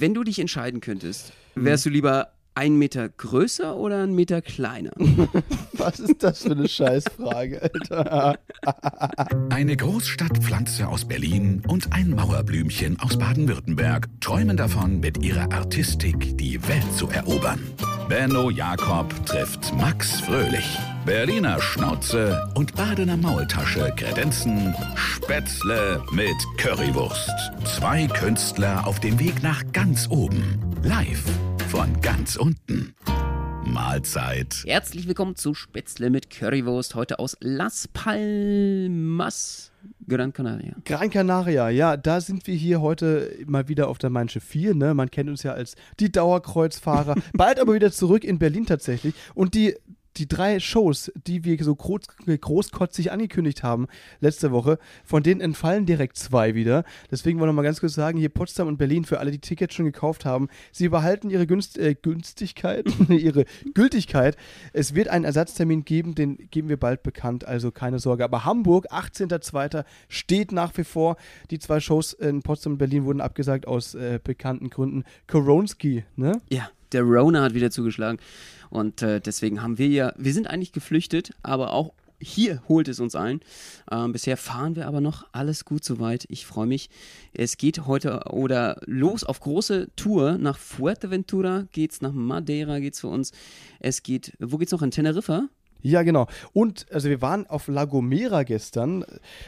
Wenn du dich entscheiden könntest, wärst du lieber ein Meter größer oder ein Meter kleiner? Was ist das für eine Scheißfrage, Alter? Eine Großstadtpflanze aus Berlin und ein Mauerblümchen aus Baden-Württemberg träumen davon, mit ihrer Artistik die Welt zu erobern. Benno Jakob trifft Max Fröhlich. Berliner Schnauze und Badener Maultasche kredenzen Spätzle mit Currywurst. Zwei Künstler auf dem Weg nach ganz oben. Live von ganz unten. Mahlzeit. Herzlich willkommen zu Spätzle mit Currywurst, heute aus Las Palmas, Gran Canaria. Gran Canaria, ja, da sind wir hier heute mal wieder auf der Manche 4, ne? Man kennt uns ja als die Dauerkreuzfahrer. Bald aber wieder zurück in Berlin tatsächlich. Und die die drei Shows, die wir so groß, großkotzig angekündigt haben letzte Woche, von denen entfallen direkt zwei wieder. Deswegen wollen wir mal ganz kurz sagen, hier Potsdam und Berlin, für alle, die Tickets schon gekauft haben, sie behalten ihre Günst, äh, Günstigkeit, ihre Gültigkeit. Es wird einen Ersatztermin geben, den geben wir bald bekannt, also keine Sorge. Aber Hamburg, 18.02. steht nach wie vor. Die zwei Shows in Potsdam und Berlin wurden abgesagt aus äh, bekannten Gründen. Koronski, ne? Ja, der Rona hat wieder zugeschlagen. Und äh, deswegen haben wir ja, wir sind eigentlich geflüchtet, aber auch hier holt es uns ein. Ähm, bisher fahren wir aber noch alles gut soweit. Ich freue mich. Es geht heute oder los auf große Tour nach Fuerteventura geht's, nach Madeira geht's für uns. Es geht, wo geht's noch? In Teneriffa? Ja, genau. Und also wir waren auf La Gomera gestern.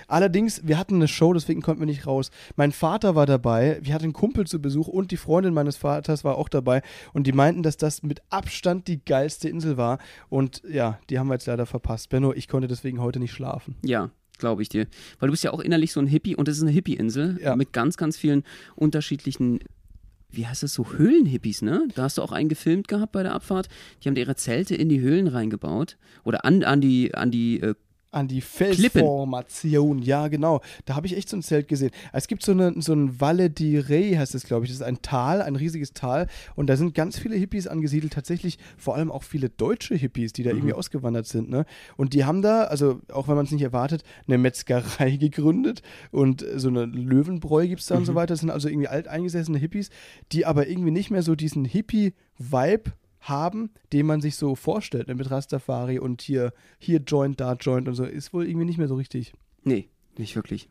Allerdings, wir hatten eine Show, deswegen konnten wir nicht raus. Mein Vater war dabei, wir hatten einen Kumpel zu Besuch und die Freundin meines Vaters war auch dabei. Und die meinten, dass das mit Abstand die geilste Insel war. Und ja, die haben wir jetzt leider verpasst. Benno, ich konnte deswegen heute nicht schlafen. Ja, glaube ich dir. Weil du bist ja auch innerlich so ein Hippie und es ist eine Hippie-Insel Ja. mit ganz, ganz vielen unterschiedlichen, wie heißt das so, Höhlenhippies, ne? Da hast du auch einen gefilmt gehabt bei der Abfahrt. Die haben ihre Zelte in die Höhlen reingebaut oder an, an die, an die äh, An die Felsformation, ja genau. Da habe ich echt so ein Zelt gesehen. Es gibt so, eine, so ein Valle di Rey, heißt es, glaube ich. Das ist ein Tal, ein riesiges Tal. Und da sind ganz viele Hippies angesiedelt. Tatsächlich vor allem auch viele deutsche Hippies, die da irgendwie ausgewandert sind. Ne? Und die haben da, also auch wenn man es nicht erwartet, eine Metzgerei gegründet. Und so eine Löwenbräu gibt es da und so weiter. Das sind also irgendwie alteingesessene Hippies, die aber irgendwie nicht mehr so diesen Hippie-Vibe haben, den man sich so vorstellt, ne, mit Rastafari und hier, hier Joint, da Joint und so, ist wohl irgendwie nicht mehr so richtig. nee, nicht wirklich.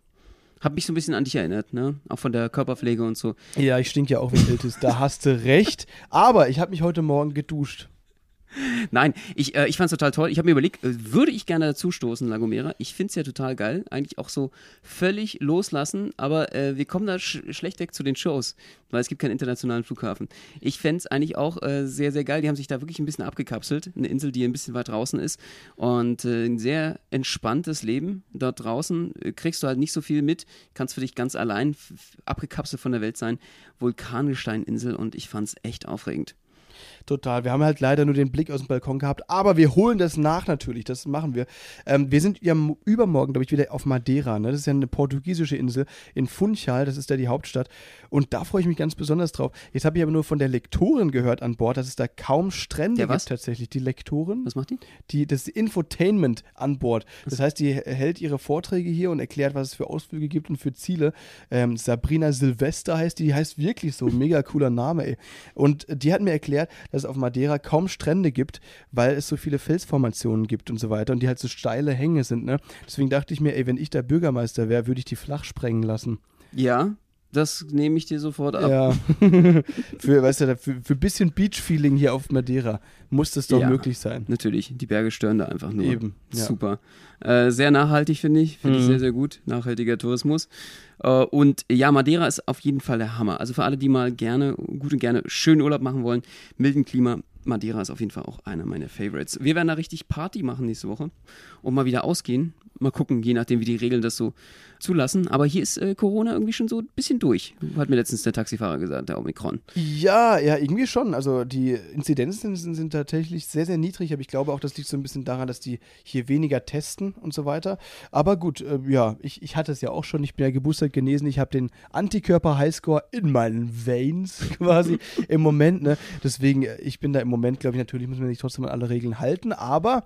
Hab mich so ein bisschen an dich erinnert, ne? Auch von der Körperpflege und so. Ja, ich stink ja auch wie Iltis, da hast du recht. Aber ich habe mich heute Morgen geduscht. Nein, ich, äh, ich fand's total toll. Ich habe mir überlegt, äh, würde ich gerne dazu stoßen, Lagomera. Ich find's ja total geil. Eigentlich auch so völlig loslassen, aber äh, wir kommen da sch schlecht weg zu den Shows, weil es gibt keinen internationalen Flughafen. Ich fänd's eigentlich auch äh, sehr, sehr geil. Die haben sich da wirklich ein bisschen abgekapselt. Eine Insel, die ein bisschen weit draußen ist und äh, ein sehr entspanntes Leben. Dort draußen äh, kriegst du halt nicht so viel mit, kannst für dich ganz allein abgekapselt von der Welt sein. Vulkangesteininsel und ich fand's echt aufregend. Total. Wir haben halt leider nur den Blick aus dem Balkon gehabt, aber wir holen das nach natürlich. Das machen wir. Ähm, wir sind ja übermorgen, glaube ich, wieder auf Madeira. Ne? Das ist ja eine portugiesische Insel in Funchal. Das ist ja die Hauptstadt. Und da freue ich mich ganz besonders drauf. Jetzt habe ich aber nur von der Lektorin gehört an Bord, dass es da kaum Strände Der was? gibt tatsächlich. Die Lektorin. Was macht die? die, das Infotainment an Bord. Das heißt, die hält ihre Vorträge hier und erklärt, was es für Ausflüge gibt und für Ziele. Ähm, Sabrina Silvester heißt die, die heißt wirklich so, mega cooler Name, ey. Und die hat mir erklärt, dass es auf Madeira kaum Strände gibt, weil es so viele Felsformationen gibt und so weiter und die halt so steile Hänge sind, ne? Deswegen dachte ich mir, ey, wenn ich da Bürgermeister wäre, würde ich die flach sprengen lassen. Ja, das nehme ich dir sofort ab. Ja. für, weißt du, für, für bisschen Beach-Feeling hier auf Madeira muss das doch Ja. möglich sein. Natürlich, die Berge stören da einfach nur. Eben, ja. Super. Äh, sehr nachhaltig, finde ich. Finde ich Mhm. sehr, sehr gut. Nachhaltiger Tourismus. Äh, und ja, Madeira ist auf jeden Fall der Hammer. Also für alle, die mal gerne, gut und gerne schönen Urlaub machen wollen, milden Klima, Madeira ist auf jeden Fall auch einer meiner Favorites. Wir werden da richtig Party machen nächste Woche und mal wieder ausgehen. Mal gucken, je nachdem, wie die Regeln das so zulassen. Aber hier ist äh, Corona irgendwie schon so ein bisschen durch. Hat mir letztens der Taxifahrer gesagt, der Omikron. Ja, ja, irgendwie schon. Also die Inzidenzen sind, sind tatsächlich sehr, sehr niedrig, aber ich glaube auch, das liegt so ein bisschen daran, dass die hier weniger testen und so weiter. Aber gut, äh, ja, ich, ich hatte es ja auch schon. Ich bin ja geboostert genesen. Ich habe den Antikörper-Highscore in meinen Veins quasi im Moment. Ne? Deswegen, äh, ich bin da im Moment, glaube ich, natürlich muss man sich trotzdem an alle Regeln halten, aber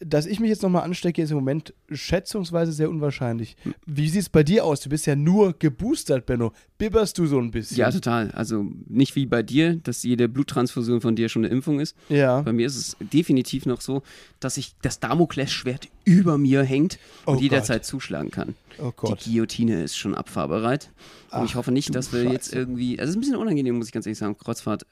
dass ich mich jetzt nochmal anstecke, ist im Moment schätzungsweise sehr unwahrscheinlich. Wie sieht es bei dir aus? Du bist ja nur geboostert, Benno. Bibberst du so ein bisschen? Ja, total. Also nicht wie bei dir, dass jede Bluttransfusion von dir schon eine Impfung ist. Ja. Bei mir ist es definitiv noch so, dass ich das Damoklesschwert über mir hängt und Oh jederzeit zuschlagen kann. Oh Gott. Die Guillotine ist schon abfahrbereit. Und ich Ach, hoffe nicht, dass wir jetzt Scheiße. irgendwie. Also es ist ein bisschen unangenehm, muss ich ganz ehrlich sagen, Kreuzfahrt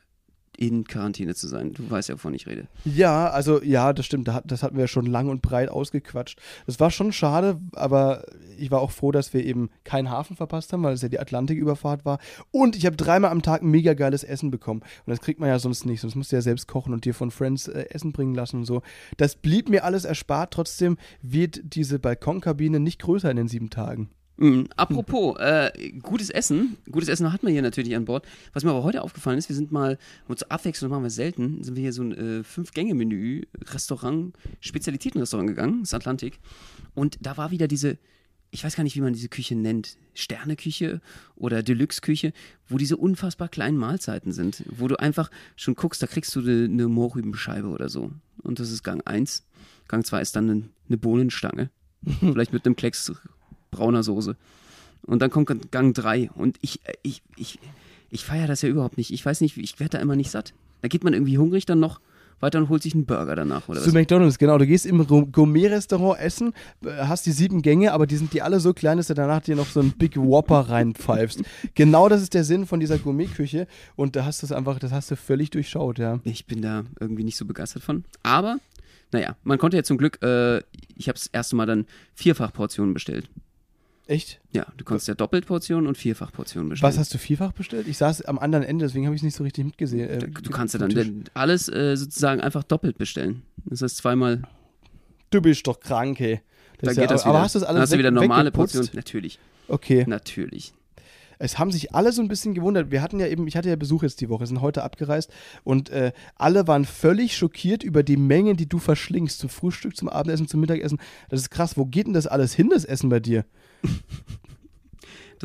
in Quarantäne zu sein. Du weißt ja, wovon ich rede. Ja, also ja, das stimmt. Das hatten wir schon lang und breit ausgequatscht. Das war schon schade, aber ich war auch froh, dass wir eben keinen Hafen verpasst haben, weil es ja die Atlantiküberfahrt war. Und ich habe dreimal am Tag mega geiles Essen bekommen. Und das kriegt man ja sonst nicht. Sonst musst du ja selbst kochen und dir von Friends äh, Essen bringen lassen und so. Das blieb mir alles erspart. Trotzdem wird diese Balkonkabine nicht größer in den sieben Tagen. Mhm. Apropos, äh, gutes Essen. Gutes Essen hat man hier natürlich an Bord. Was mir aber heute aufgefallen ist, wir sind mal, und zur Abwechslung machen wir selten, sind wir hier so ein äh, Fünf-Gänge-Menü, Restaurant, Spezialitätenrestaurant gegangen, das Atlantik. Und da war wieder diese, ich weiß gar nicht, wie man diese Küche nennt, Sterneküche oder Deluxe-Küche, wo diese unfassbar kleinen Mahlzeiten sind, wo du einfach schon guckst, da kriegst du eine, eine Mohrrübenscheibe oder so. Und das ist Gang 1. Gang 2 ist dann eine, eine Bohnenstange. Vielleicht mit einem Klecks brauner Soße. Und dann kommt Gang 3. Und ich, äh, ich, ich, ich feiere das ja überhaupt nicht. Ich weiß nicht, ich werde da immer nicht satt. Da geht man irgendwie hungrig dann noch weiter und holt sich einen Burger danach oder Zu was. McDonalds, genau. Du gehst im Gourmet-Restaurant essen, äh, hast die sieben Gänge, aber die sind die alle so klein, dass du danach dir noch so einen Big Whopper reinpfeifst. genau das ist der Sinn von dieser Gourmet-Küche und da hast du es einfach, das hast du völlig durchschaut, ja. Ich bin da irgendwie nicht so begeistert von. Aber, naja, man konnte ja zum Glück, äh, ich habe das erste Mal dann Vierfachportionen bestellt. Echt? Ja, du konntest ja Doppelportionen und Vierfachportionen bestellen. Was hast du vierfach bestellt? Ich saß am anderen Ende, deswegen habe ich es nicht so richtig mitgesehen. Äh, du kannst ja dann alles äh, sozusagen einfach doppelt bestellen. Das heißt zweimal, Du bist doch krank, ey. da ist geht ja, das wieder. aber hast du das alles dann hast du wieder normale? Portionen. Natürlich, Okay. natürlich. Es haben sich alle so ein bisschen gewundert. Wir hatten ja eben, ich hatte ja Besuch jetzt die Woche, sind heute abgereist und äh, alle waren völlig schockiert über die Mengen, die du verschlingst. Zum Frühstück, zum Abendessen, zum Mittagessen. Das ist krass. Wo geht denn das alles hin, das Essen bei dir?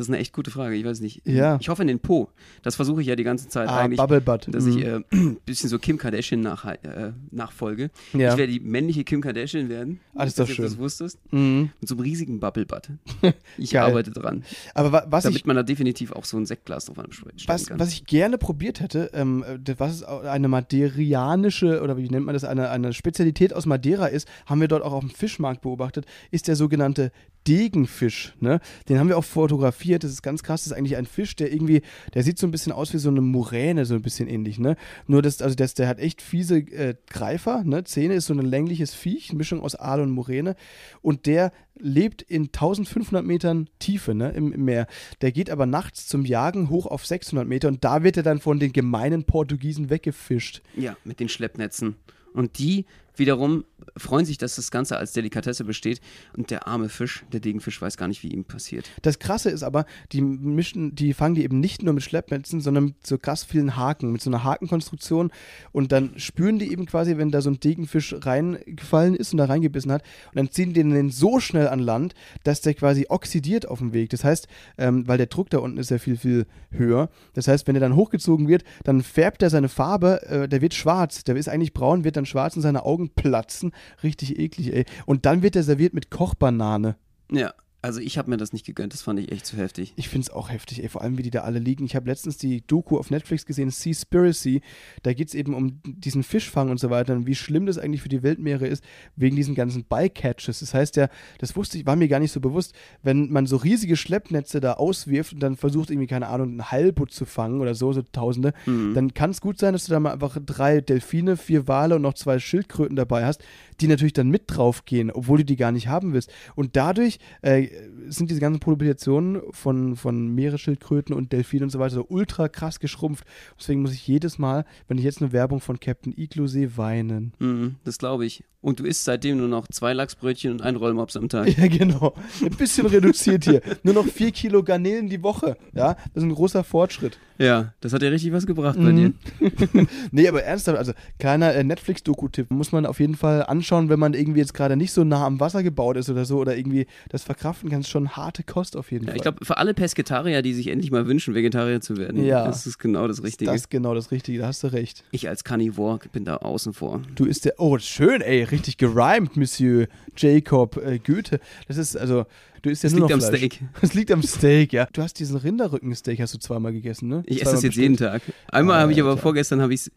Das ist eine echt gute Frage. Ich weiß nicht. Ja. Ich hoffe in den Po. Das versuche ich ja die ganze Zeit Ah, eigentlich. Bubble Butt. Dass Mhm. ich äh, ein bisschen so Kim Kardashian nach, äh, nachfolge. Ja. Ich werde die männliche Kim Kardashian werden. Ah, das ist Ich weiß doch nicht, ob du schön. das wusstest. Mhm. Mit so einem riesigen Bubble Butt. Ich arbeite dran. Aber wa was Damit ich, man da definitiv auch so ein Sektglas drauf anstellen was, kann. was ich gerne probiert hätte, ähm, äh, was eine maderianische, oder wie nennt man das, eine, eine Spezialität aus Madeira ist, haben wir dort auch auf dem Fischmarkt beobachtet, ist der sogenannte Degenfisch. Ne? Den haben wir auch fotografiert. Das ist ganz krass. Das ist eigentlich ein Fisch, der irgendwie, der sieht so ein bisschen aus wie so eine Muräne, so ein bisschen ähnlich. Ne? Nur, das, also das, der hat echt fiese äh, Greifer. Ne? Zähne ist so ein längliches Viech, Mischung aus Aal und Muräne. Und der lebt in 1500 Metern Tiefe ne, im, im Meer. Der geht aber nachts zum Jagen hoch auf 600 Meter und da wird er dann von den gemeinen Portugiesen weggefischt. Ja, mit den Schleppnetzen. Und die wiederum freuen sich, dass das Ganze als Delikatesse besteht. Und der arme Fisch, der Degenfisch, weiß gar nicht, wie ihm passiert. Das Krasse ist aber, die mischen, die fangen die eben nicht nur mit Schleppnetzen, sondern mit so krass vielen Haken, mit so einer Hakenkonstruktion. Und dann spüren die eben quasi, wenn da so ein Degenfisch reingefallen ist und da reingebissen hat. Und dann ziehen die den so schnell an Land, dass der quasi oxidiert auf dem Weg. Das heißt, ähm, weil der Druck da unten ist ja viel, viel höher. Das heißt, wenn er dann hochgezogen wird, dann färbt er seine Farbe, äh, der wird schwarz. Der ist eigentlich braun, wird dann schwarz und seine Augen platzen. Richtig eklig, ey. Und dann wird er serviert mit Kochbanane. Ja, also ich habe mir das nicht gegönnt. Das fand ich echt zu heftig. Ich finde es auch heftig, ey, vor allem wie die da alle liegen. Ich habe letztens die Doku auf Netflix gesehen, Seaspiracy. Da geht es eben um diesen Fischfang und so weiter und wie schlimm das eigentlich für die Weltmeere ist, wegen diesen ganzen Bycatches. Das heißt ja, das wusste ich, war mir gar nicht so bewusst, wenn man so riesige Schleppnetze da auswirft und dann versucht irgendwie, keine Ahnung, einen Heilbutt zu fangen oder so, so Tausende, dann kann es gut sein, dass du da mal einfach drei Delfine, vier Wale und noch zwei Schildkröten dabei hast, die natürlich dann mit draufgehen, obwohl du die gar nicht haben willst. Und dadurch äh, sind diese ganzen Populationen von, von Meeresschildkröten und Delfinen und so weiter so ultra krass geschrumpft. Deswegen muss ich jedes Mal, wenn ich jetzt eine Werbung von Captain Igloo sehe, weinen. Mhm, das glaube ich. Und du isst seitdem nur noch zwei Lachsbrötchen und ein Rollmops am Tag. Ja, genau. Ein bisschen reduziert hier. Nur noch vier Kilo Garnelen die Woche. Ja, das ist ein großer Fortschritt. Ja, das hat ja richtig was gebracht bei dir. nee, aber ernsthaft, also kleiner äh, Netflix-Doku-Tipp muss man auf jeden Fall anschauen, wenn man irgendwie jetzt gerade nicht so nah am Wasser gebaut ist oder so oder irgendwie das verkraften kann. ist schon harte Kost auf jeden Ja, Fall. ich glaube, für alle Pesketarier, die sich endlich mal wünschen, Vegetarier zu werden, Ja. das ist genau das Richtige. Das ist genau das Richtige, da hast du recht. ich als Carnivore bin da außen vor. Du isst ja, oh, schön, ey, richtig gerimt, Monsieur Jacob äh, Goethe. Das ist also, du isst ja Das nur liegt am Fleisch. Steak. Das liegt am Steak, ja. Du hast diesen Rinderrückensteak, hast du zweimal gegessen, ne? Ich esse das jetzt jeden Tag. Einmal habe ich aber Alter. vorgestern, habe ich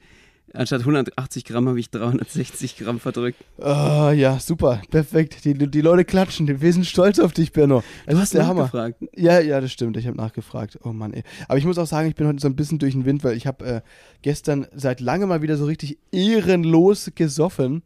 anstatt 180 Gramm, habe ich 360 Gramm verdrückt. Ah, ja, super, perfekt. Die, die Leute klatschen. Wir sind stolz auf dich, Benno. Das Du ist der Hammer. nachgefragt. Ja, ja, das stimmt. Ich habe nachgefragt. Oh Mann, ey. Aber ich muss auch sagen, ich bin heute so ein bisschen durch den Wind, weil ich habe äh, gestern seit langem mal wieder so richtig ehrenlos gesoffen.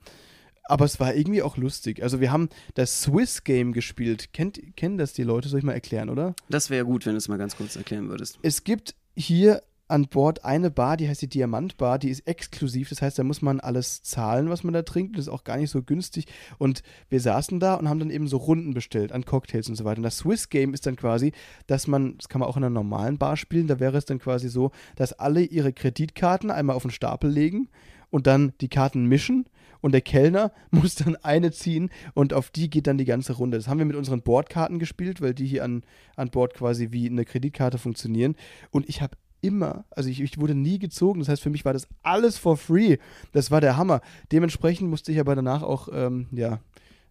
Aber es war irgendwie auch lustig. Also wir haben das Swiss Game gespielt. Kennt, kennen das die Leute? Soll ich mal erklären, oder? Das wäre gut, wenn du es mal ganz kurz erklären würdest. Es gibt hier an Bord eine Bar, die heißt die Diamantbar, die ist exklusiv, das heißt, da muss man alles zahlen, was man da trinkt, das ist auch gar nicht so günstig und wir saßen da und haben dann eben so Runden bestellt an Cocktails und so weiter und das Swiss Game ist dann quasi, dass man, das kann man auch in einer normalen Bar spielen, da wäre es dann quasi so, dass alle ihre Kreditkarten einmal auf den Stapel legen und dann die Karten mischen und der Kellner muss dann eine ziehen und auf die geht dann die ganze Runde. Das haben wir mit unseren Bordkarten gespielt, weil die hier an, an Bord quasi wie eine Kreditkarte funktionieren. Und ich habe immer, also ich, ich wurde nie gezogen, das heißt für mich war das alles for free. Das war der Hammer. Dementsprechend musste ich aber danach auch, ähm, ja,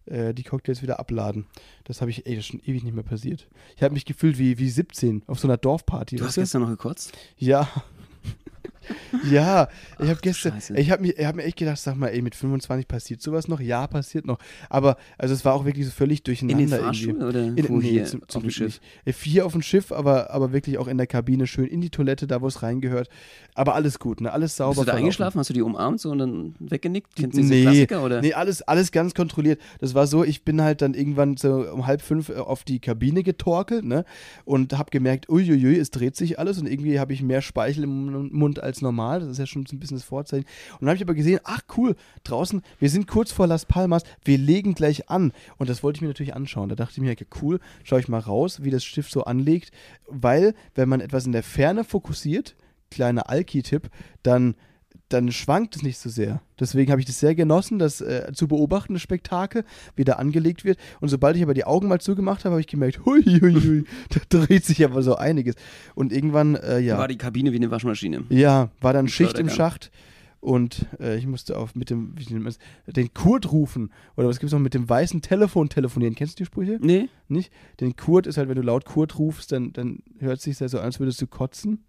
äh, die Cocktails wieder abladen. Das habe ich, ey, das ist schon ewig nicht mehr passiert. Ich habe mich gefühlt wie, wie 17 auf so einer Dorfparty. Du hast gestern noch gekotzt? ja. ja, ich habe gestern, Scheiße. ich habe mir, hab mir echt gedacht, sag mal, ey, mit 25 passiert sowas noch? Ja, passiert noch. Aber, also es war auch wirklich so völlig In durcheinander den irgendwie. Fahrstuhl oder In, wo nee, hier zum, auf zum Glück Schiff? nicht. Äh, Vier auf dem Schiff, aber, aber wirklich auch in der Kabine schön in die Toilette, da wo es reingehört. Aber alles gut, ne? Alles sauber. Bist du da verlaufen. eingeschlafen? Hast du die umarmt so und dann weggenickt? Kennst du diese Nee, Klassiker? Oder? nee, alles, alles ganz kontrolliert. Das war so, ich bin halt dann irgendwann so um halb fünf äh, auf die Kabine getorkelt, ne? Und habe gemerkt, uiuiui, es dreht sich alles und irgendwie habe ich mehr Speichel im Mund als normal. Das ist ja schon so ein bisschen das Vorzeichen. Und dann habe ich aber gesehen, ach cool, draußen, wir sind kurz vor Las Palmas, wir legen gleich an. Und das wollte ich mir natürlich anschauen. Da dachte ich mir, okay, cool, schaue ich mal raus, wie das Schiff so anlegt. Weil, wenn man etwas in der Ferne fokussiert, kleiner Alki-Tipp, dann dann schwankt es nicht so sehr. Deswegen habe ich das sehr genossen, das äh, zu beobachten, das Spektakel, wie da angelegt wird. Und sobald ich aber die Augen mal zugemacht habe, habe ich gemerkt, hui, hui, hui, da dreht sich aber so einiges. Und irgendwann, äh, ja, War die Kabine wie eine Waschmaschine. ja, war dann Schicht im. Schacht. Und äh, ich musste auf mit dem, wie nennt man das, den Kurt rufen. Oder was gibt es noch mit dem weißen Telefon telefonieren? Kennst du die Sprüche? Nee? Nicht? Den Kurt ist halt, wenn du laut Kurt rufst, dann, dann hört es sich so an, als würdest du kotzen.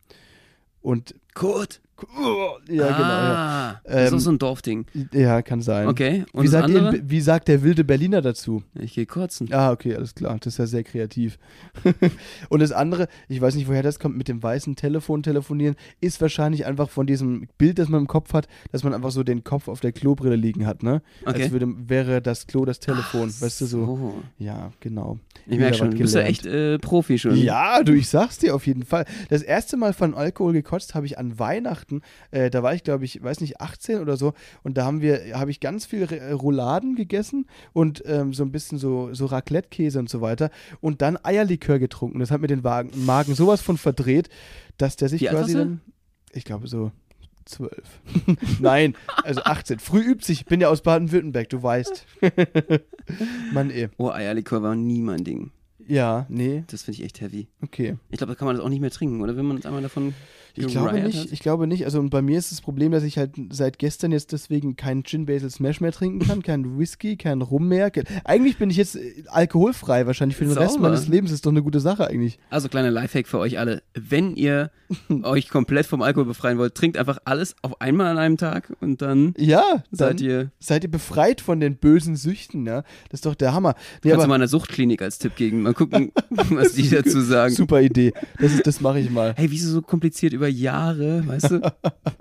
Und Kurt. Ja, genau. Ja. ah, Das ist Ähm, auch so ein Dorfding. Ja, kann sein. Okay. Und Wie sagt, ihr, wie sagt der wilde Berliner dazu? Ich gehe kotzen. Ah, okay, alles klar. Das ist ja sehr kreativ. und das andere, ich weiß nicht, woher das kommt, mit dem weißen Telefon telefonieren, ist wahrscheinlich einfach von diesem Bild, das man im Kopf hat, dass man einfach so den Kopf auf der Klobrille liegen hat, ne? Okay. Als würde, wäre das Klo das Telefon, Ach weißt du so. so. Ja, genau. Ich Wieder merke schon, du bist ja echt äh, Profi schon. Ja, du, ich sag's dir auf jeden Fall. Das erste Mal von Alkohol gekotzt habe ich an Weihnachten. Äh, da war ich, glaube ich, weiß nicht, 18 oder so. Und da haben wir, habe ich ganz viel äh, Rouladen gegessen und ähm, so ein bisschen so, so Raclette-Käse und so weiter. Und dann Eierlikör getrunken. Das hat mir den Wagen, Magen sowas von verdreht, dass der sich Wie quasi dann, ich glaube so zwölf. Nein, also 18. Früh übt sich. Ich bin ja aus Baden-Württemberg, du weißt. Mann, eh. Oh, Eierlikör war nie mein Ding. Ja, nee, Das finde ich echt heavy. okay. Ich glaube, da kann man das auch nicht mehr trinken, oder? Wenn man einmal davon Ich glaube nicht, hat. ich glaube nicht. Also und bei mir ist das Problem, dass ich halt seit gestern jetzt deswegen keinen Gin Basil Smash mehr trinken kann, keinen Whisky, keinen Rum mehr. Eigentlich bin ich jetzt äh, alkoholfrei wahrscheinlich für den Rest Sauber. meines Lebens. Ist doch eine gute Sache eigentlich. Also kleiner Lifehack für euch alle. Wenn ihr euch komplett vom Alkohol befreien wollt, trinkt einfach alles auf einmal an einem Tag und dann Ja, dann seid ihr seid ihr befreit von den bösen Süchten, ja. Das ist doch der Hammer. Nee, Kannst du mal einer Suchtklinik als Tipp geben. Mal gucken, was die dazu sagen. super Idee. Das, ist- das mache ich mal. Hey, wieso so kompliziert über Jahre, weißt du?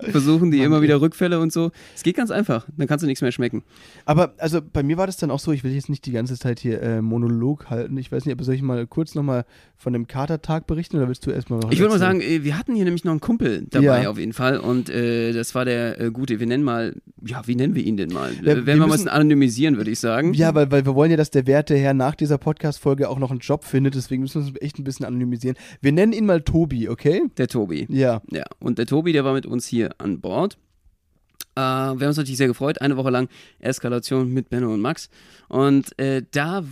Versuchen die immer wieder Rückfälle und so. Es geht ganz einfach. Dann kannst du nichts mehr schmecken. Aber also bei mir war das dann auch so, ich will jetzt nicht die ganze Zeit hier äh, Monolog halten. Ich weiß nicht, aber soll ich mal kurz nochmal von dem Katertag berichten oder willst du erstmal was Ich würde mal sagen, äh, wir hatten hier nämlich noch einen Kumpel dabei Ja. auf jeden Fall. Und äh, das war der äh, gute, wir nennen mal, ja, wie nennen wir ihn denn mal? Ja, Äh, wir Werden wir mal müssen- ein anonymisieren, würde ich sagen. Ja, weil, weil wir wollen ja, dass der werte Herr nach dieser Podcast-Folge auch noch einen Job findet, deswegen müssen wir uns echt ein bisschen anonymisieren. Wir nennen ihn mal Tobi, okay? Der Tobi. Ja. Ja, und der Tobi, der war mit uns hier an Bord. Äh, wir haben uns natürlich sehr gefreut. Eine Woche lang Eskalation mit Benno und Max. Und äh, da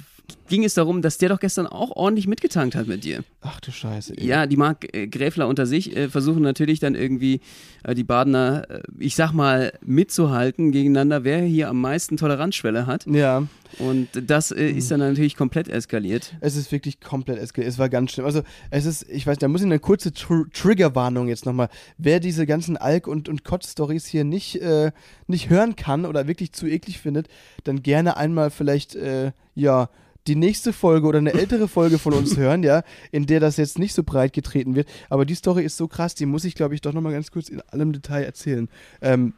ging es darum, dass der doch gestern auch ordentlich mitgetankt hat mit dir. Ach du Scheiße. Ey. Ja, die Mark äh, Gräfler unter sich äh, versuchen natürlich dann irgendwie äh, die Badener, äh, ich sag mal, mitzuhalten gegeneinander, wer hier am meisten Toleranzschwelle hat. Ja. Und das äh, ist dann natürlich komplett eskaliert. Es ist wirklich komplett eskaliert. Es war ganz schlimm. Also, es ist, ich weiß, da muss ich eine kurze Tr Triggerwarnung jetzt nochmal. Wer diese ganzen Alk- und, und Kotz-Stories hier nicht, nicht hören kann oder wirklich zu eklig findet, dann gerne einmal vielleicht, ja, die nächste Folge oder eine ältere Folge von uns hören, ja, in der das jetzt nicht so breit getreten wird. Aber die Story ist so krass, die muss ich, glaube ich, doch nochmal ganz kurz in allem Detail erzählen. Ähm,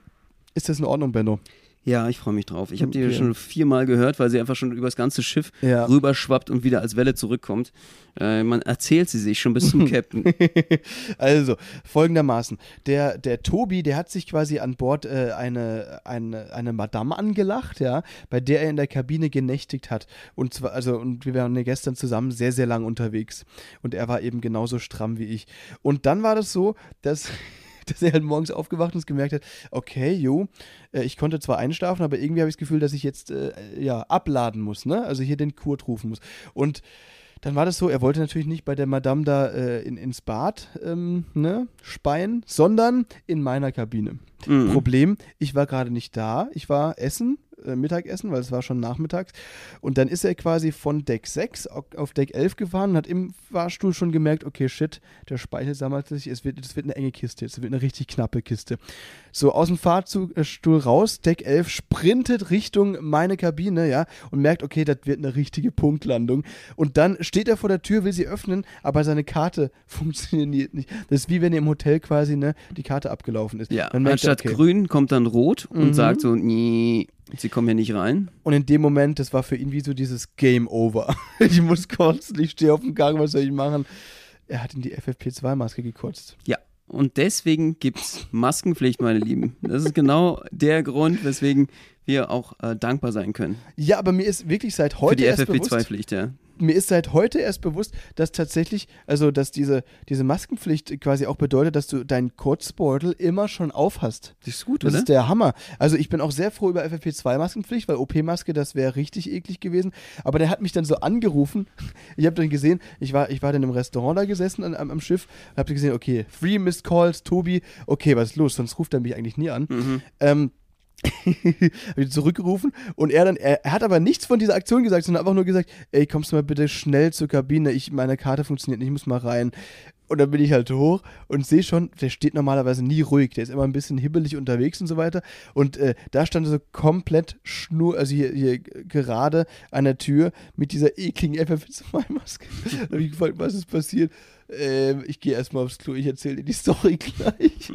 ist das in Ordnung, Benno? Ja, ich freue mich drauf. Ich habe die Okay. schon viermal gehört, weil sie einfach schon übers ganze Schiff Ja. rüberschwappt und wieder als Welle zurückkommt. Äh, man erzählt sie sich schon bis zum Captain. also, folgendermaßen. Der, der Tobi, der hat sich quasi an Bord äh, eine, eine, eine Madame angelacht, ja, bei der er in der Kabine genächtigt hat. Und zwar, also, und wir waren ja gestern zusammen sehr, sehr lang unterwegs. Und er war eben genauso stramm wie ich. Und dann war das so, dass. Dass er halt morgens aufgewacht und gemerkt hat, okay, jo, äh, ich konnte zwar einschlafen, aber irgendwie habe ich das Gefühl, dass ich jetzt äh, ja abladen muss, ne? Also hier den Kurt rufen muss. Und dann war das so, er wollte natürlich nicht bei der Madame da äh, in, ins Bad ähm, ne, speien, sondern in meiner Kabine. Mhm. Problem, ich war gerade nicht da, ich war essen, äh, Mittagessen, weil es war schon nachmittags. Und dann ist er quasi von Deck 6 auf, Deck 11 gefahren und hat im Fahrstuhl schon gemerkt, okay, shit, der Speichel sammelt sich, es wird, es wird eine enge Kiste, es wird eine richtig knappe Kiste. So, aus dem Fahrstuhl raus, Deck 11 sprintet Richtung meine Kabine, ja, und merkt, okay, das wird eine richtige Punktlandung. Und dann steht er vor der Tür, will sie öffnen, aber seine Karte funktioniert nicht. Das ist wie wenn im Hotel quasi, ne, die Karte abgelaufen ist. Ja, Dann merkt anstatt okay. grün kommt dann rot und Mhm. sagt so, nee, sie kommen hier nicht rein. Und in dem Moment, das war für ihn wie so dieses Game Over. ich muss kotzen, ich stehe auf dem Gang, was soll ich machen? Er hat in die FFP2-Maske gekotzt. Ja. Und deswegen gibt's Maskenpflicht, meine Lieben. Das ist genau der Grund, weswegen wir auch äh, dankbar sein können. Ja, aber mir ist wirklich seit Für heute die erst bewusst, FFP2-Pflicht, ja. mir ist seit heute erst bewusst, dass tatsächlich, also dass diese, diese Maskenpflicht quasi auch bedeutet, dass du deinen Kurzbeutel immer schon auf hast. Das ist gut, Das oder? ist der Hammer. Also ich bin auch sehr froh über FFP2-Maskenpflicht, weil OP-Maske, das wäre richtig eklig gewesen. Aber der hat mich dann so angerufen. Ich habe dann gesehen, ich war, ich war dann im Restaurant da gesessen an, am, am Schiff und habe gesehen, okay, Free Missed Calls, Tobi, okay, was ist los? Sonst ruft er mich eigentlich nie an. Mhm. Ähm, zurückgerufen und er dann, er, er hat aber nichts von dieser Aktion gesagt, sondern einfach nur gesagt, ey, kommst du mal bitte schnell zur Kabine, ich, meine Karte funktioniert nicht, ich muss mal rein. Und dann bin ich halt hoch und sehe schon, der steht normalerweise nie ruhig, der ist immer ein bisschen hibbelig unterwegs und so weiter. Und äh, da stand er so komplett schnur, also hier, hier gerade an der Tür mit dieser ekligen FFP2-Maske. da habe ich gefragt, was ist passiert? Ähm, ich gehe erstmal aufs Klo, ich erzähle dir die Story gleich.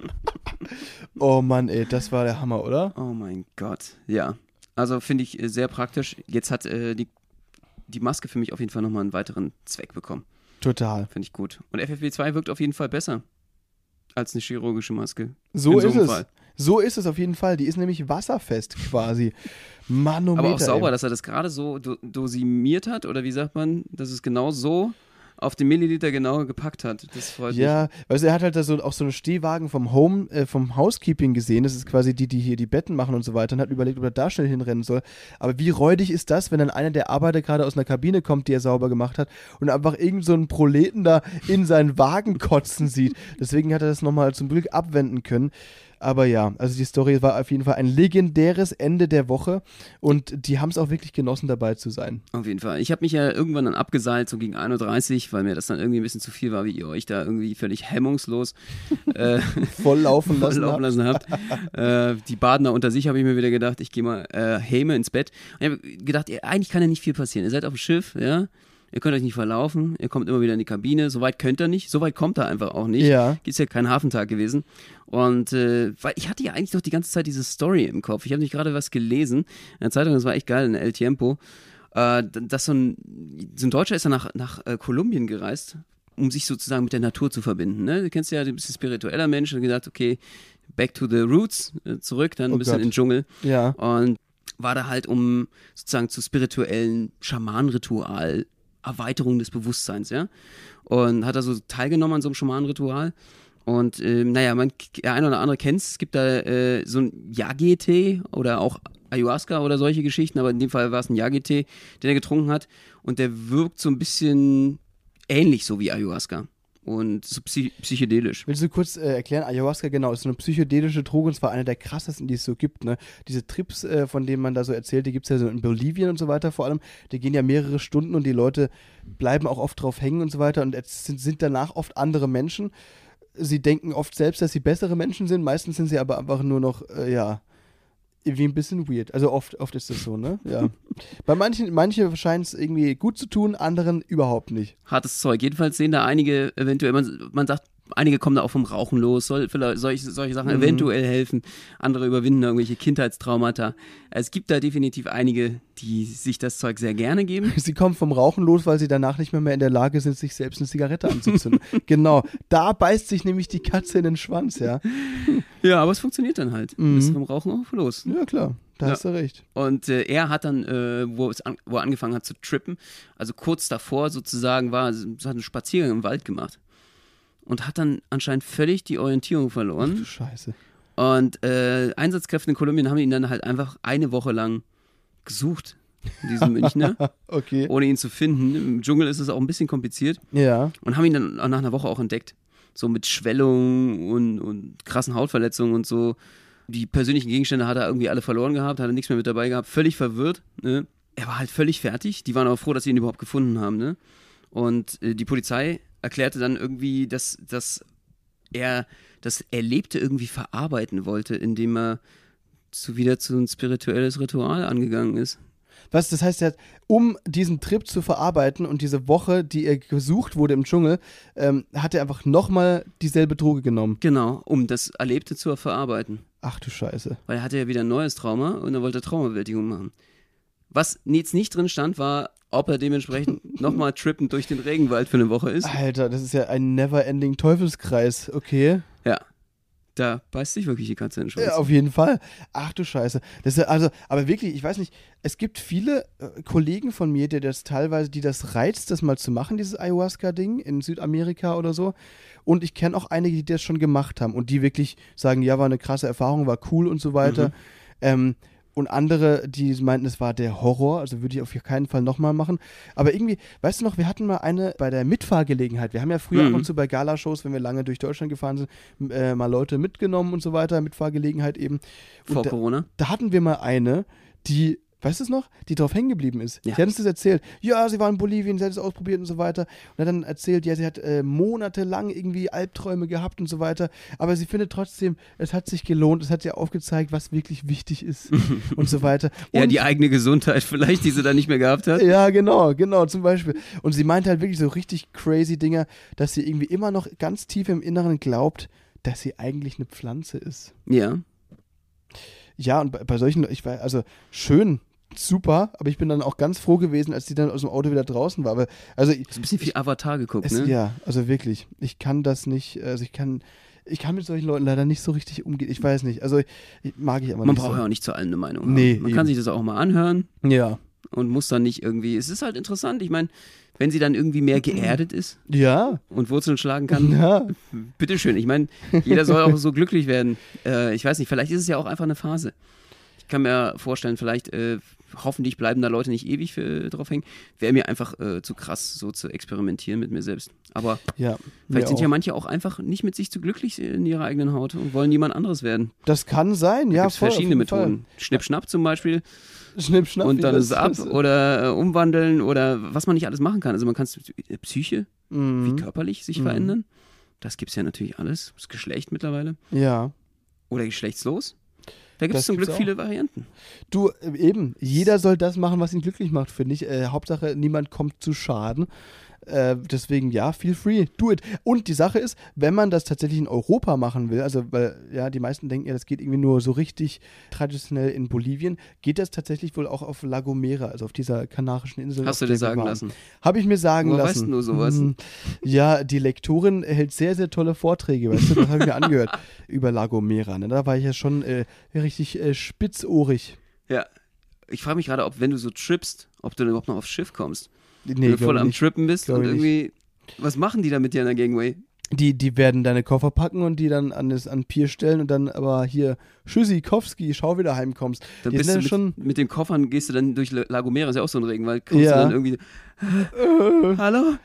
oh Mann, ey, das war der Hammer, oder? Oh mein Gott, ja. Also finde ich äh, sehr praktisch. Jetzt hat äh, die, die Maske für mich auf jeden Fall nochmal einen weiteren Zweck bekommen. Total. Finde ich gut. Und FFP2 wirkt auf jeden Fall besser als eine chirurgische Maske. So In ist es. Fall. So ist es auf jeden Fall. Die ist nämlich wasserfest quasi. Manometer. Aber auch sauber, ey. dass er das gerade so do dosimiert hat, oder wie sagt man, dass es genau so auf den Milliliter genau gepackt hat. Das freut mich. Ja, du, er hat halt da so, auch so einen Stehwagen vom Home, äh, vom Housekeeping gesehen. Das ist quasi die, die hier die Betten machen und so weiter und hat überlegt, ob er da schnell hinrennen soll. Aber wie räudig ist das, wenn dann einer der Arbeiter gerade aus einer Kabine kommt, die er sauber gemacht hat und einfach irgend so einen Proleten da in seinen Wagen kotzen sieht. Deswegen hat er das nochmal zum Glück abwenden können. Aber ja, also die Story war auf jeden Fall ein legendäres Ende der Woche und die haben es auch wirklich genossen, dabei zu sein. Auf jeden Fall. Ich habe mich ja irgendwann dann abgeseilt, so gegen 1.30 Uhr, weil mir das dann irgendwie ein bisschen zu viel war, wie ihr euch da irgendwie völlig hemmungslos äh, Voll laufen voll lassen. laufen lassen habt. äh, die Badener unter sich habe ich mir wieder gedacht, ich gehe mal äh, Häme ins Bett. Und ich habe gedacht, eigentlich kann ja nicht viel passieren. Ihr seid auf dem Schiff, ja. Ihr könnt euch nicht verlaufen, ihr kommt immer wieder in die Kabine. Soweit könnt ihr nicht, soweit kommt er einfach auch nicht. Ja. Ist ja kein Hafentag gewesen. Und äh, weil ich hatte ja eigentlich noch die ganze Zeit diese Story im Kopf. Ich habe nicht gerade was gelesen in der Zeitung, das war echt geil, in El Tiempo. Äh, dass so ein, so ein Deutscher ist dann nach, nach äh, Kolumbien gereist, um sich sozusagen mit der Natur zu verbinden. Ne? Du kennst ja, du bist ein spiritueller Mensch und gesagt, okay, back to the roots, äh, zurück, dann ein Oh bisschen Gott. in den Dschungel. Ja. Und war da halt um sozusagen zu spirituellen Schamanenritual, Erweiterung des Bewusstseins, ja. Und hat da so teilgenommen an so einem Schamanenritual. Und ähm, naja, man, der eine oder andere kennt es, es gibt da äh, so ein Yagete oder auch Ayahuasca oder solche Geschichten, aber in dem Fall war es ein Yagi-Tee, den er getrunken hat. Und der wirkt so ein bisschen ähnlich so wie Ayahuasca. Und so psy psychedelisch. Willst du kurz äh, erklären? Ayahuasca, genau, ist eine psychedelische Droge und zwar eine der krassesten, die es so gibt. Ne? Diese Trips, äh, von denen man da so erzählt, die gibt es ja so in Bolivien und so weiter vor allem. Die gehen ja mehrere Stunden und die Leute bleiben auch oft drauf hängen und so weiter und sind, sind danach oft andere Menschen. Sie denken oft selbst, dass sie bessere Menschen sind. Meistens sind sie aber einfach nur noch, äh, ja, irgendwie ein bisschen weird. Also oft, oft ist das so, ne? Ja. Bei manchen, manche scheinen es irgendwie gut zu tun, anderen überhaupt nicht. Hartes Zeug. Jedenfalls sehen da einige eventuell, man, man sagt, einige kommen da auch vom Rauchen los, soll vielleicht solche, solche Sachen Mhm. eventuell helfen. Andere überwinden irgendwelche Kindheitstraumata. Es gibt da definitiv einige, die sich das Zeug sehr gerne geben. Sie kommen vom Rauchen los, weil sie danach nicht mehr, mehr in der Lage sind, sich selbst eine Zigarette anzuzünden. genau. Da beißt sich nämlich die Katze in den Schwanz, ja. Ja, aber es funktioniert dann halt. Mhm. Ist vom Rauchen auch los. Ja, klar. Da Ja. hast du recht. Und äh, er hat dann, äh, wo, an, wo er angefangen hat zu trippen, also kurz davor sozusagen war, hat einen Spaziergang im Wald gemacht. Und hat dann anscheinend völlig die Orientierung Du verloren. Scheiße. Und äh, Einsatzkräfte in Kolumbien haben ihn dann halt einfach eine Woche lang gesucht, diesen Münchner, Okay. ohne ihn zu finden. Im Dschungel ist es auch ein bisschen kompliziert. Ja. Und haben ihn dann nach einer Woche auch entdeckt. So mit Schwellungen und, und krassen Hautverletzungen und so. Die persönlichen Gegenstände hat er irgendwie alle verloren gehabt, hat er nichts mehr mit dabei gehabt, völlig verwirrt. Ne? Er war halt völlig fertig. Die waren aber froh, dass sie ihn überhaupt gefunden haben. Ne? Und äh, die Polizei erklärte dann irgendwie, dass, dass er das Erlebte irgendwie verarbeiten wollte, indem er zu, wieder zu ein spirituelles Ritual angegangen ist. Was, das heißt, er hat, um diesen Trip zu verarbeiten und diese Woche, die er gesucht wurde im Dschungel, ähm, hat er einfach nochmal dieselbe Droge genommen. Genau, um das Erlebte zu verarbeiten. Ach du Scheiße. weil er hatte ja wieder ein neues Trauma und er wollte Traumabewältigung machen. Was jetzt nicht drin stand, war, ob er dementsprechend nochmal trippend durch den Regenwald für eine Woche ist. Alter, das ist ja ein never-ending Teufelskreis. Okay. Ja. Da beißt sich wirklich die Katze in den Schwanz. Ja, auf jeden Fall. Ach du Scheiße. Das ist ja, also, aber wirklich, ich weiß nicht, es gibt viele äh, Kollegen von mir, die das teilweise, die das reizt, das mal zu machen, dieses Ayahuasca-Ding in Südamerika oder so. Und ich kenne auch einige, die das schon gemacht haben und die wirklich sagen, ja, war eine krasse Erfahrung, war cool und so weiter. Mhm. Ähm, und andere, die meinten, es war der Horror, also würde ich auf keinen Fall nochmal machen. Aber irgendwie, weißt du noch, wir hatten mal eine bei der Mitfahrgelegenheit. Wir haben ja früher Mhm. ab und zu bei Galashows, wenn wir lange durch Deutschland gefahren sind, äh, mal Leute mitgenommen und so weiter, Mitfahrgelegenheit eben. Und Vor da, Corona. da hatten wir mal eine, die, weißt du es noch, die drauf hängen geblieben ist. Ja. Sie hat uns das erzählt. Ja, sie war in Bolivien, sie hat es ausprobiert und so weiter. Und hat dann erzählt, ja, sie hat äh, monatelang irgendwie Albträume gehabt und so weiter. Aber sie findet trotzdem, es hat sich gelohnt, es hat ihr aufgezeigt, was wirklich wichtig ist und so weiter. Ja, und, die eigene Gesundheit vielleicht, die sie da nicht mehr gehabt hat. ja, genau, genau, zum Beispiel. Und sie meinte halt wirklich so richtig crazy Dinger, dass sie irgendwie immer noch ganz tief im Inneren glaubt, dass sie eigentlich eine Pflanze ist. Ja. Ja, und bei, bei solchen, ich war, also schön, super, aber ich bin dann auch ganz froh gewesen, als die dann aus dem Auto wieder draußen war. Aber, also, ich, So ein bisschen viel Avatar geguckt, es, ne? ja, also wirklich, ich kann das nicht, also ich kann, ich kann mit solchen Leuten leider nicht so richtig umgehen. Ich weiß nicht, also ich, mag ich aber Man nicht. braucht so. ja auch nicht zu allen eine Meinung haben. Nee, Man kann eben. sich das auch mal anhören Ja. und muss dann nicht irgendwie. Es ist halt interessant. Ich meine, wenn sie dann irgendwie mehr geerdet ist Ja, und Wurzeln schlagen kann, ja, bitteschön. Ich meine, jeder soll auch so glücklich werden. Äh, ich weiß nicht, vielleicht ist es ja auch einfach eine Phase. Ich kann mir vorstellen, vielleicht, äh, hoffentlich bleiben da Leute nicht ewig für, drauf hängen. Wäre mir einfach äh, zu krass, so zu experimentieren mit mir selbst. Aber ja. vielleicht sind auch. ja manche auch einfach nicht mit sich zu glücklich in ihrer eigenen Haut und wollen jemand anderes werden. Das kann sein, ja, Gibt voll, verschiedene Fall. Methoden. Schnipp, schnapp zum Beispiel. Schnipp, schnapp. und wie dann ist es ab oder äh, umwandeln oder was man nicht alles machen kann. Also man kann es äh, Psyche wie Mhm. körperlich sich Mhm. verändern. Das gibt es ja natürlich alles. Das Geschlecht mittlerweile. Ja. Oder geschlechtslos. Da gibt es zum Glück auch. viele Varianten. Du, eben, jeder soll das machen, was ihn glücklich macht, finde ich. Äh, Hauptsache, niemand kommt zu Schaden. Äh, deswegen, ja, feel free, do it. Und die Sache ist, wenn man das tatsächlich in Europa machen will, also, weil, ja, die meisten denken ja, das geht irgendwie nur so richtig traditionell in Bolivien, geht das tatsächlich wohl auch auf La Gomera, also auf dieser kanarischen Insel. Hast du dir sagen waren. lassen. Habe ich mir sagen Woher lassen. weißt du sowas? Hm, Ja, die Lektorin hält sehr, sehr tolle Vorträge, weißt du, das habe ich mir angehört über La Gomera. Ne? Da war ich ja schon äh, richtig äh, spitzohrig. Ja. Ich frage mich gerade, ob wenn du so trippst, ob du dann überhaupt noch aufs Schiff kommst. Nee, wenn du voll am nicht. Trippen bist Glaub und ich nicht. irgendwie. Was machen die da mit dir in der Gangway? Die, die werden deine Koffer packen und die dann an das an Pier stellen und dann aber hier Tschüssikowski, schau wieder heimkommst. Dann die bist du dann mit, schon mit den Koffern, gehst du dann durch La- Lagomera, ist ja auch so ein Regenwald, kommst Ja. du dann irgendwie, hallo,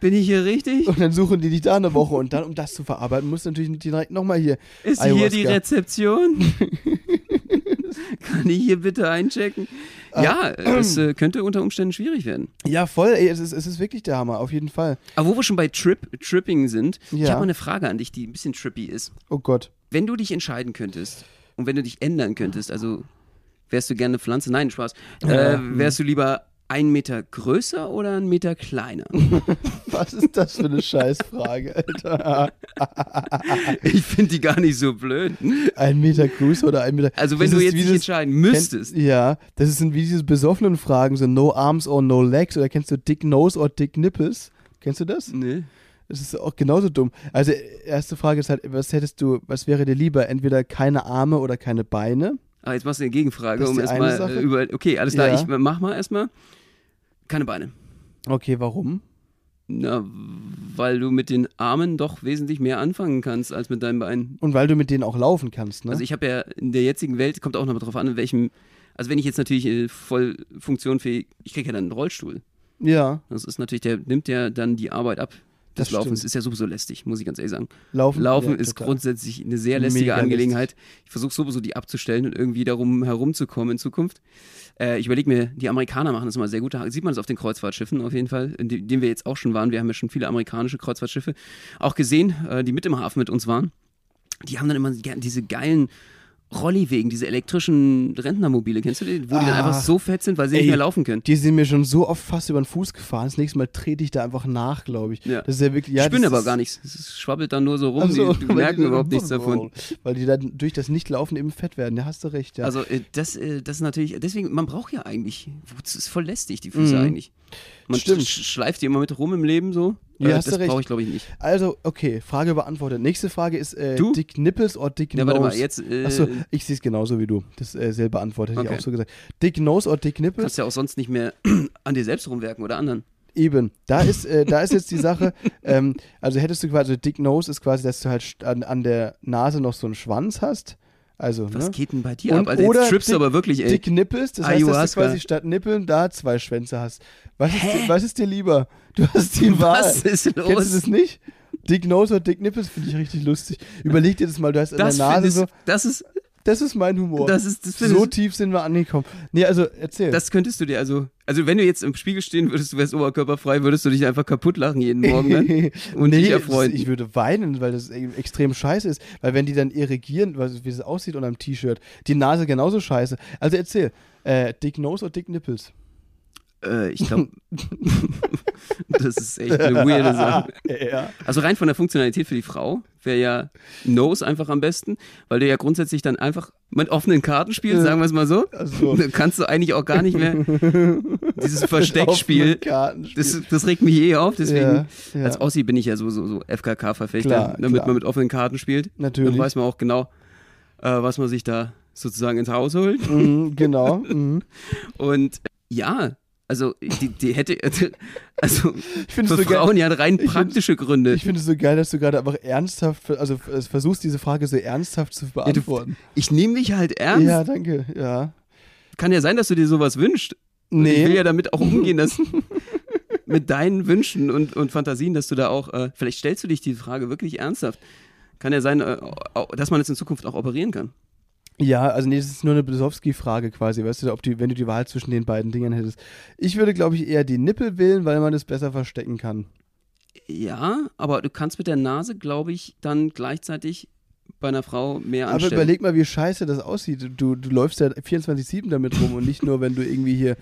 bin ich hier richtig? und dann suchen die dich da eine Woche und dann, um das zu verarbeiten, musst du natürlich direkt nochmal hier. Ist hier die Ayahuasca. Rezeption? Kann ich hier bitte einchecken? Ah. Ja, das äh, könnte unter Umständen schwierig werden. Ja, voll, ey, es ist, es ist wirklich der Hammer, auf jeden Fall. Aber wo wir schon bei Trip, Tripping sind, ich Ja. habe mal eine Frage an dich, die ein bisschen trippy ist. Oh Gott. Wenn du dich entscheiden könntest und wenn du dich ändern könntest, also wärst du gerne eine Pflanze? Nein, Spaß. Äh, wärst du lieber einen Meter größer oder einen Meter kleiner? Was ist das für eine Scheißfrage, Alter? Ich finde die gar nicht so blöd. Ein Meter größer oder ein Meter. Also wenn Das du jetzt das- entscheiden müsstest. Kennt, ja, das sind wie diese besoffenen Fragen, so No Arms or No Legs oder kennst du Dick Nose or Dick Nipples? Kennst du das? Nee. Das ist auch genauso dumm. Also, erste Frage ist halt, was hättest du, was wäre dir lieber? Entweder keine Arme oder keine Beine? Ah, jetzt machst du eine Gegenfrage, um erstmal Sache. äh, über. Okay, alles klar, Ja. ich mach mal erstmal. Keine Beine. Okay, warum? Na, weil du mit den Armen doch wesentlich mehr anfangen kannst als mit deinen Beinen. Und weil du mit denen auch laufen kannst, ne? Also ich habe ja in der jetzigen Welt, kommt auch noch mal drauf an, in welchem, also wenn ich jetzt natürlich äh, voll funktionfähig, ich kriege ja dann einen Rollstuhl. ja, Das ist natürlich, der nimmt ja dann die Arbeit ab. Das Das Laufen stimmt. ist ja sowieso lästig, muss ich ganz ehrlich sagen. laufen. Laufen ja, ist total. grundsätzlich eine sehr lästige Mega Angelegenheit. Ich versuche sowieso die abzustellen und irgendwie darum herumzukommen in Zukunft. Äh, ich überlege mir, die Amerikaner machen das immer sehr gut. Da sieht man das auf den Kreuzfahrtschiffen auf jeden Fall, in de- denen wir jetzt auch schon waren. Wir haben ja schon viele amerikanische Kreuzfahrtschiffe auch gesehen, äh, die mit im Hafen mit uns waren. Die haben dann immer diese geilen Rolliwegen, diese elektrischen Rentnermobile, kennst du die? Wo die dann Ah. einfach so fett sind, weil sie Ey, nicht mehr laufen können. Die sind mir schon so oft fast über den Fuß gefahren. Das nächste Mal trete ich da einfach nach, glaube ich. Ja. Das ist ja wirklich. Ja, ich spinne das aber gar nichts. Es schwabbelt dann nur so rum, Ach so, die, merken die- überhaupt nichts davon. Weil die dann durch das Nichtlaufen eben fett werden. Da hast du recht, ja. Also äh, das, äh, das ist natürlich, deswegen, man braucht ja eigentlich, das ist voll lästig, die Füße Mhm. eigentlich. Man Stimmt. sch schleift die immer mit rum im Leben so. Ja, Äh, hast du das recht. brauche ich glaube ich nicht. Also, okay, Frage beantwortet. Nächste Frage ist äh, Du? Dick Nipples oder Dick Ja, Nose? warte mal, jetzt äh, Achso, ich sehe es genauso wie du. Das äh, selbe Antwort hätte Okay. ich auch so gesagt. Dick Nose oder Dick Nipples? kannst ja auch sonst nicht mehr an dir selbst rumwerken oder anderen. Eben. Da ist, äh, da ist jetzt die Sache, ähm, also hättest du quasi, Dick Nose ist quasi, dass du halt an, an der Nase noch so einen Schwanz hast. Also, Was ne? geht denn bei dir Und- ab? Alter, oder jetzt trippst du dick- aber wirklich, ey. Dick Nipples, das heißt, dass Ayahuasca. du quasi statt Nippeln da zwei Schwänze hast. Was ist, was ist dir lieber? Du hast die Wahl. Was ist Kennst du los? das nicht? Dick Nose oder Dick Nipples finde ich richtig lustig. Überleg dir das mal, du hast Das, der Nase so, das ist, das ist mein Humor. das ist, das so tief sind wir angekommen. Nee, also erzähl. das könntest du dir also, also wenn du jetzt im Spiegel stehen würdest, du wärst oberkörperfrei, würdest du dich einfach kaputt lachen jeden Morgen ne? und dich erfreuen. Ich würde weinen, weil das e- extrem scheiße ist. Weil wenn die dann irrigieren, was- wie es aussieht unter dem T-Shirt, die Nase genauso scheiße. Also erzähl, äh, Dick Nose oder Dick Nipples? Äh, ich glaube, das ist echt eine weirde Sache. ja. Also rein von der Funktionalität für die Frau wäre ja Nose einfach am besten, weil du ja grundsätzlich dann einfach mit offenen Karten spielst, sagen wir es mal so. Also, Dann kannst du eigentlich auch gar nicht mehr dieses Versteckspiel. Das, das regt mich eh auf, deswegen. ja, ja. Als Ossi bin ich ja sowieso so FKK-Verfechter, Klar, damit klar. man mit offenen Karten spielt. Natürlich. Dann weiß man auch genau, äh, was man sich da sozusagen ins Haus holt. Mhm, genau. Mhm. Und ja, also die, die hätte, also Ich finde für es so geil. Frauen ja rein Ich praktische Gründe. Ich finde es so geil, dass du gerade einfach ernsthaft, also versuchst, diese Frage so ernsthaft zu beantworten. Ich nehme dich halt ernst. Ja, danke. Ja. Kann ja sein, dass du dir sowas wünschst. Und Ich will Nee. ja damit auch umgehen, dass mit deinen Wünschen und, und Fantasien, dass du da auch, äh, vielleicht stellst du dich die Frage wirklich ernsthaft. Kann ja sein, äh, dass man es in Zukunft auch operieren kann. Ja, also nee, das ist nur eine Besowski-Frage quasi, weißt du, ob die, wenn du die Wahl zwischen den beiden Dingern hättest. Ich würde, glaube ich, eher die Nippel wählen, weil man es besser verstecken kann. Ja, aber du kannst mit der Nase, glaube ich, dann gleichzeitig bei einer Frau mehr Aber anstellen. überleg mal, wie scheiße das aussieht. Du, du läufst ja 24-7 damit rum und nicht nur, wenn du irgendwie hier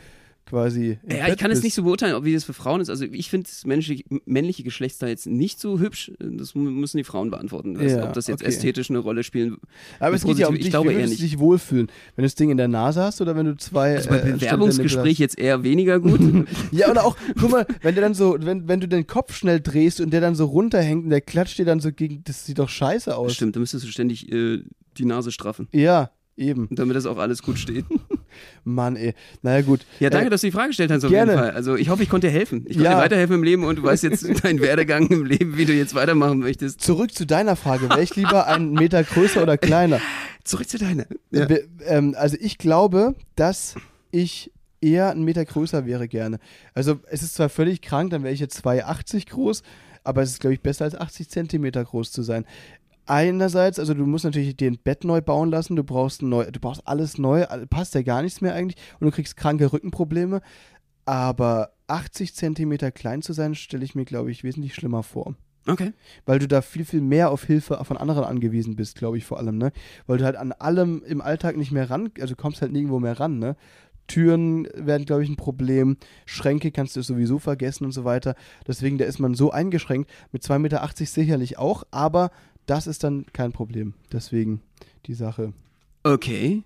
quasi. Ja, Bett ich kann es bist. nicht so beurteilen, ob wie das für Frauen ist. Also ich finde das menschliche, männliche Geschlechtsteil jetzt nicht so hübsch. Das müssen die Frauen beantworten. Also, Ja, ob das jetzt okay. ästhetisch eine Rolle spielen. Aber es geht ja um positiv- ich dich. glaube wie eher nicht. dich wohlfühlen? Wenn du das Ding in der Nase hast oder wenn du zwei. Also bei äh, Bewerbungsgespräch jetzt eher weniger gut. Ja, oder auch, guck mal, wenn du dann so, wenn, wenn du den Kopf schnell drehst und der dann so runterhängt und der klatscht dir dann so gegen. Das sieht doch scheiße aus. Stimmt, da müsstest du ständig äh, die Nase straffen, Ja, eben. damit das auch alles gut steht. Mann, ey. Naja, gut. Ja, danke, Äh, dass du die Frage gestellt hast auf gerne. jeden Fall. Also ich hoffe, ich konnte dir helfen. Ich konnte Ja. dir weiterhelfen im Leben und du weißt jetzt deinen Werdegang im Leben, wie du jetzt weitermachen möchtest. Zurück zu deiner Frage. Wäre ich lieber einen Meter größer oder kleiner? Zurück zu deiner. Ja. Wir- ähm, also ich glaube, dass ich eher einen Meter größer wäre gerne. Also es ist zwar völlig krank, dann wäre ich jetzt 2,80 groß, aber es ist, glaube ich, besser als 80 Zentimeter groß zu sein. Einerseits, also du musst natürlich dir ein Bett neu bauen lassen, du brauchst neu, du brauchst alles neu, passt ja gar nichts mehr eigentlich und du kriegst kranke Rückenprobleme. Aber 80 Zentimeter klein zu sein, stelle ich mir, glaube ich, wesentlich schlimmer vor Okay. weil du da viel, viel mehr auf Hilfe von anderen angewiesen bist, glaube ich vor allem, ne? Weil du halt an allem im Alltag nicht mehr ran, also kommst halt nirgendwo mehr ran, ne? Türen werden, glaube ich, ein Problem, Schränke kannst du sowieso vergessen und so weiter. Deswegen, da ist man so eingeschränkt, mit 2,80 Meter sicherlich auch, aber das ist dann kein Problem. Deswegen die Sache. Okay.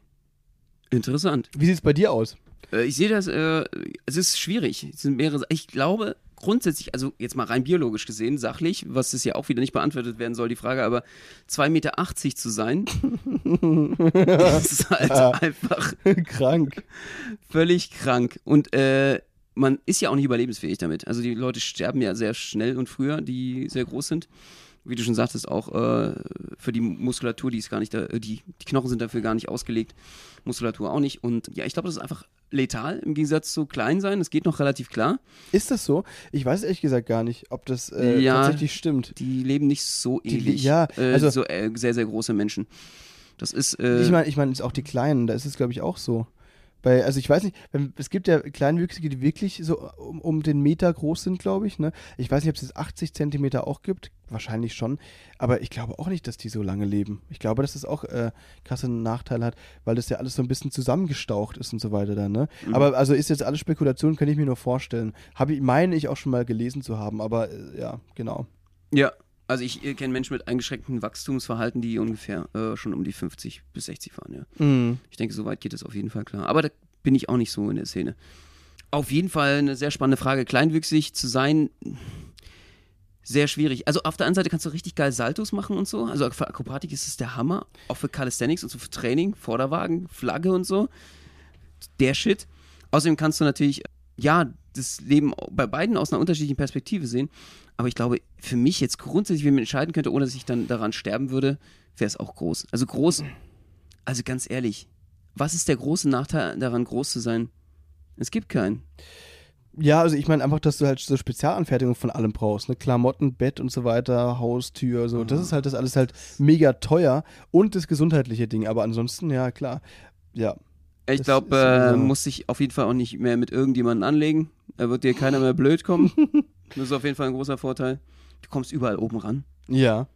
Interessant. Wie sieht es bei dir aus? Äh, ich sehe das, äh, es ist schwierig. Es sind mehrere. Ich glaube grundsätzlich, also jetzt mal rein biologisch gesehen, sachlich, was es ja auch wieder nicht beantwortet werden soll, die Frage, aber 2,80 Meter zu sein, ist halt einfach Krank. völlig krank. Und äh, man ist ja auch nicht überlebensfähig damit. Also die Leute sterben ja sehr schnell und früher, die sehr groß sind. Wie du schon sagtest, auch äh, für die Muskulatur, die ist gar nicht da, äh, die, die Knochen sind dafür gar nicht ausgelegt, Muskulatur auch nicht. Und ja, ich glaube, das ist einfach letal im Gegensatz zu klein sein. Das geht noch relativ klar. Ist das so? Ich weiß ehrlich gesagt gar nicht, ob das äh, Ja. tatsächlich stimmt. Die leben nicht so Die- ewig. ja, äh, also- so äh, sehr, sehr große Menschen. Das ist. Ich meine, ich meine, auch die Kleinen, da ist es, glaube ich, auch so. Bei, also ich weiß nicht, wenn, es gibt ja Kleinwüchsige, die wirklich so um, um den Meter groß sind, glaube ich. Ne? Ich weiß nicht, ob es jetzt 80 Zentimeter auch gibt. Wahrscheinlich schon. Aber ich glaube auch nicht, dass die so lange leben. Ich glaube, dass das auch äh, krasse Nachteile hat, weil das ja alles so ein bisschen zusammengestaucht ist und so weiter dann. Ne? Mhm. Aber also ist jetzt alles Spekulation, kann ich mir nur vorstellen. Habe ich, meine ich auch schon mal gelesen zu haben, aber äh, ja, genau. ja. Also ich kenne Menschen mit eingeschränktem Wachstumsverhalten, die ungefähr äh, schon um die 50 bis 60 fahren, ja. Mhm. Ich denke, soweit geht es auf jeden Fall klar. Aber da bin ich auch nicht so in der Szene. Auf jeden Fall eine sehr spannende Frage. Kleinwüchsig zu sein, sehr schwierig. Also auf der einen Seite kannst du richtig geil Saltos machen und so. Also für Akrobatik ist es der Hammer. Auch für Calisthenics und so für Training, Vorderwagen, Flagge und so. Der Shit. Außerdem kannst du natürlich, ja, das Leben bei beiden aus einer unterschiedlichen Perspektive sehen. Aber ich glaube, für mich jetzt grundsätzlich, wenn man entscheiden könnte, ohne dass ich dann daran sterben würde, wäre es auch groß. Also groß, also ganz ehrlich, was ist der große Nachteil daran, groß zu sein? Es gibt keinen. Ja, also ich meine einfach, dass du halt so Spezialanfertigungen von allem brauchst, ne? Klamotten, Bett und so weiter, Haustür, so. Das ist halt das alles halt mega teuer und das gesundheitliche Ding. Aber ansonsten, ja, klar. Ja. Ich glaube, äh, muss sich auf jeden Fall auch nicht mehr mit irgendjemandem anlegen. Da wird dir keiner mehr blöd kommen. Das ist auf jeden Fall ein großer Vorteil. Du kommst überall oben ran. Ja.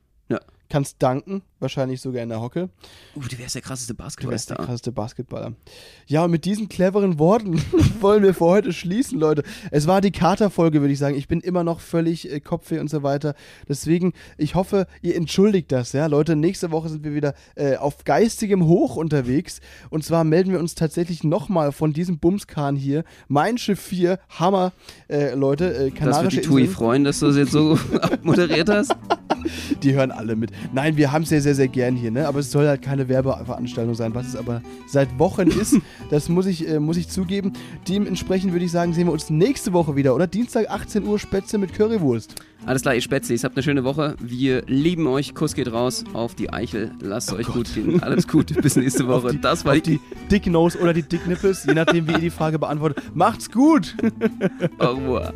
Kannst danken, wahrscheinlich sogar in der Hocke. Uh, du wärst der krasseste Du wärst der krasseste Basketballer. Ja, und mit diesen cleveren Worten wollen wir für heute schließen, Leute. Es war die Katerfolge, würde ich sagen. Ich bin immer noch völlig äh, kopfweh und so weiter. Deswegen, ich hoffe, ihr entschuldigt das, ja. Leute, nächste Woche sind wir wieder äh, auf geistigem Hoch unterwegs. Und zwar melden wir uns tatsächlich nochmal von diesem Bumskahn hier. Mein Schiff 4, Hammer, äh, Leute, äh, Das wird Kanarische die Tui freuen, dass du das jetzt so moderiert hast. Die hören alle mit. Nein, wir haben es ja sehr, sehr gern hier, ne? Aber es soll halt keine Werbeveranstaltung sein, was es aber seit Wochen ist. Das muss ich, äh, muss ich zugeben. Dementsprechend würde ich sagen, sehen wir uns nächste Woche wieder, oder? Dienstag 18 Uhr Spätzle mit Currywurst. Alles klar, ihr Spätzlis, habt eine schöne Woche. Wir lieben euch. Kuss geht raus auf die Eichel. Lasst euch gut gehen. Alles gut. Bis nächste Woche. Die, das war auf die. die Dick Nose oder die Dick Nipples, je nachdem, wie ihr die Frage beantwortet. Macht's gut! Au revoir.